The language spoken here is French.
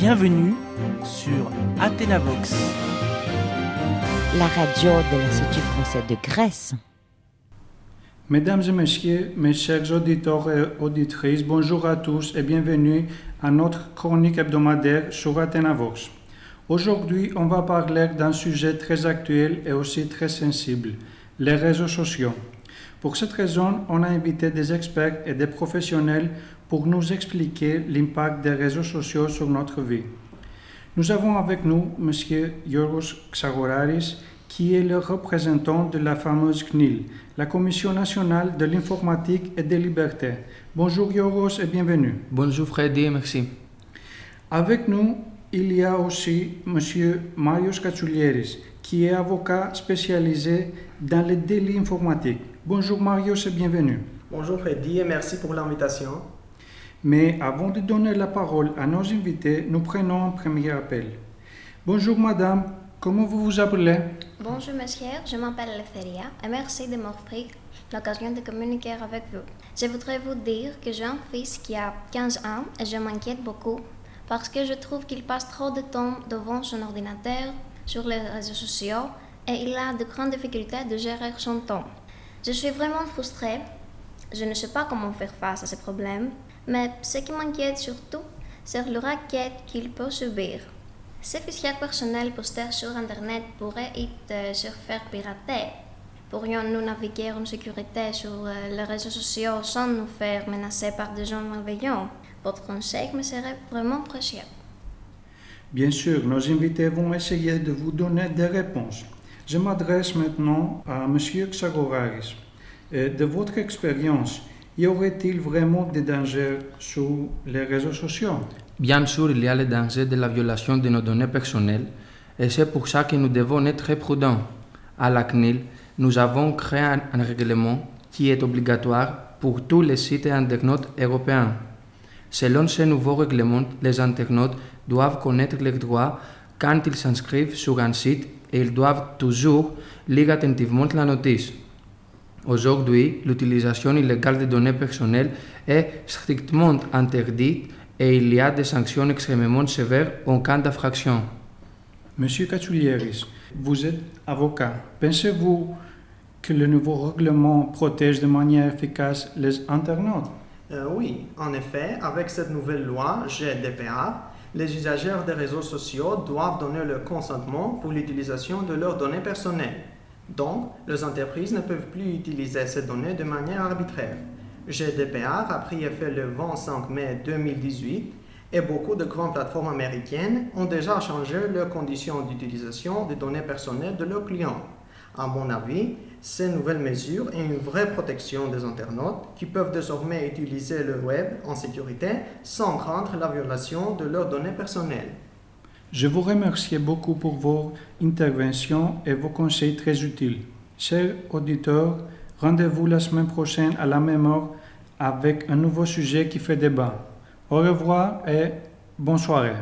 Bienvenue sur Athénavox. La radio de l'Institut français de Grèce. Mesdames et messieurs, mes chers auditeurs et auditrices, bonjour à tous et bienvenue à notre chronique hebdomadaire sur Athénavox. Aujourd'hui, on va parler d'un sujet très actuel et aussi très sensible, les réseaux sociaux. Pour cette raison, on a invité des experts et des professionnels pour nous expliquer l'impact des réseaux sociaux sur notre vie. Nous avons avec nous M. Yorgos Xagoraris, qui est le représentant de la fameuse CNIL, la Commission nationale de l'informatique et des libertés. Bonjour Yorgos et bienvenue. Bonjour Freddy, merci. Avec nous, il y a aussi M. Marius Katsoulieris, qui est avocat spécialisé dans les délits informatiques. Bonjour Marius et bienvenue. Bonjour Freddy et merci pour l'invitation. Mais avant de donner la parole à nos invités, nous prenons un premier appel. Bonjour madame, comment vous vous appelez? Bonjour monsieur, je m'appelle Eleftheria et merci de m'offrir l'occasion de communiquer avec vous. Je voudrais vous dire que j'ai un fils qui a 15 ans et je m'inquiète beaucoup parce que je trouve qu'il passe trop de temps devant son ordinateur, sur les réseaux sociaux et il a de grandes difficultés de gérer son temps. Je suis vraiment frustrée. Je ne sais pas comment faire face à ces problèmes, mais ce qui m'inquiète surtout, c'est le racket qu'il peut subir. Ces fichiers personnels postés sur Internet pourraient être se faire pirater. Pourrions-nous naviguer en sécurité sur euh, les réseaux sociaux sans nous faire menacer par des gens malveillants? Votre conseil me serait vraiment précieux. Bien sûr, nos invités vont essayer de vous donner des réponses. Je m'adresse maintenant à M. Xagoraris. Euh, De votre expérience, y aurait-il vraiment des dangers sur les réseaux sociaux? Bien sûr, il y a le danger de la violation de nos données personnelles et c'est pour ça que nous devons être très prudents. À la CNIL, nous avons créé un, règlement qui est obligatoire pour tous les sites internautes européens. Selon ce nouveau règlement, les internautes doivent connaître leurs droits quand ils s'inscrivent sur un site et ils doivent toujours lire attentivement la notice. Aujourd'hui, l'utilisation illégale des données personnelles est strictement interdite et il y a des sanctions extrêmement sévères en cas d'infraction. Monsieur Katsoulieris, vous êtes avocat. Pensez-vous que le nouveau règlement protège de manière efficace les internautes? Euh, oui, en effet, avec cette nouvelle loi GDPR, les usagers des réseaux sociaux doivent donner leur consentement pour l'utilisation de leurs données personnelles. Donc, les entreprises ne peuvent plus utiliser ces données de manière arbitraire. GDPR a pris effet le 25 mai 2018 et beaucoup de grandes plateformes américaines ont déjà changé leurs conditions d'utilisation des données personnelles de leurs clients. À mon avis, ces nouvelles mesures est une vraie protection des internautes qui peuvent désormais utiliser le web en sécurité sans craindre la violation de leurs données personnelles. Je vous remercie beaucoup pour vos interventions et vos conseils très utiles. Chers auditeurs, rendez-vous la semaine prochaine à la même heure avec un nouveau sujet qui fait débat. Au revoir et bonne soirée.